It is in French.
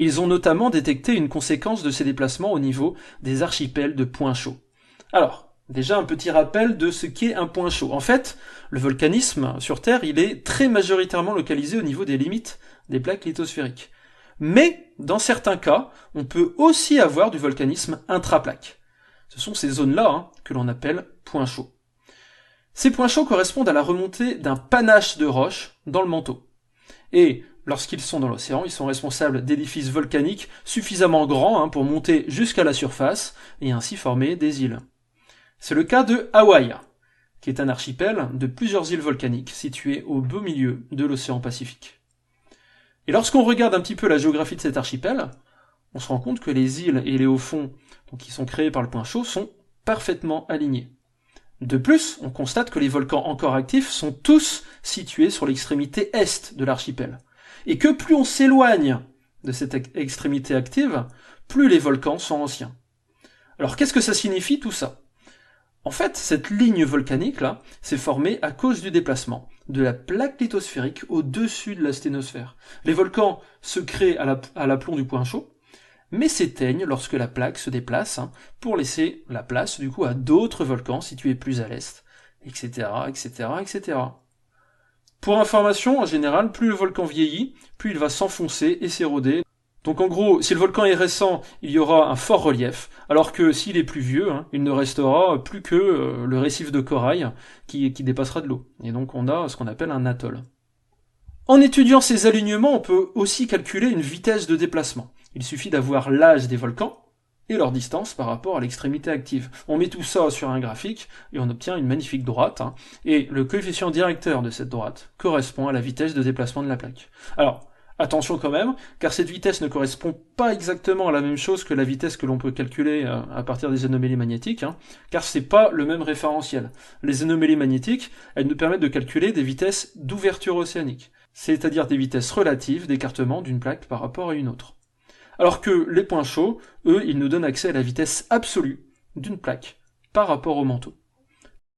Ils ont notamment détecté une conséquence de ces déplacements au niveau des archipels de points chauds. Alors, déjà un petit rappel de ce qu'est un point chaud. En fait, le volcanisme sur Terre, il est très majoritairement localisé au niveau des limites des plaques lithosphériques. Mais, dans certains cas, on peut aussi avoir du volcanisme intraplaque. Ce sont ces zones-là hein, que l'on appelle points chauds. Ces points chauds correspondent à la remontée d'un panache de roches dans le manteau. Et lorsqu'ils sont dans l'océan, ils sont responsables d'édifices volcaniques suffisamment grands hein, pour monter jusqu'à la surface et ainsi former des îles. C'est le cas de Hawaï, qui est un archipel de plusieurs îles volcaniques situées au beau milieu de l'océan Pacifique. Et lorsqu'on regarde un petit peu la géographie de cet archipel, on se rend compte que les îles et les hauts fonds qui sont créés par le point chaud sont parfaitement alignés. De plus, on constate que les volcans encore actifs sont tous situés sur l'extrémité est de l'archipel. Et que plus on s'éloigne de cette extrémité active, plus les volcans sont anciens. Alors qu'est-ce que ça signifie tout ça? En fait, cette ligne volcanique là s'est formée à cause du déplacement de la plaque lithosphérique au-dessus de la sténosphère. Les volcans se créent à l'aplomb du point chaud, mais s'éteignent lorsque la plaque se déplace, hein, pour laisser la place du coup à d'autres volcans situés plus à l'est, etc., etc., etc. Pour information, en général, plus le volcan vieillit, plus il va s'enfoncer et s'éroder. Donc en gros, si le volcan est récent, il y aura un fort relief, alors que s'il est plus vieux, hein, il ne restera plus que euh, le récif de corail qui, qui dépassera de l'eau. Et donc on a ce qu'on appelle un atoll. En étudiant ces alignements, on peut aussi calculer une vitesse de déplacement. Il suffit d'avoir l'âge des volcans et leur distance par rapport à l'extrémité active. On met tout ça sur un graphique et on obtient une magnifique droite. Hein. et le coefficient directeur de cette droite correspond à la vitesse de déplacement de la plaque. Alors, attention quand même, car cette vitesse ne correspond pas exactement à la même chose que la vitesse que l'on peut calculer euh, à partir des anomalies magnétiques, hein, car c'est pas le même référentiel. Les anomalies magnétiques, elles nous permettent de calculer des vitesses d'ouverture océanique, c'est-à-dire des vitesses relatives d'écartement d'une plaque par rapport à une autre alors que les points chauds, eux, ils nous donnent accès à la vitesse absolue d'une plaque par rapport au manteau.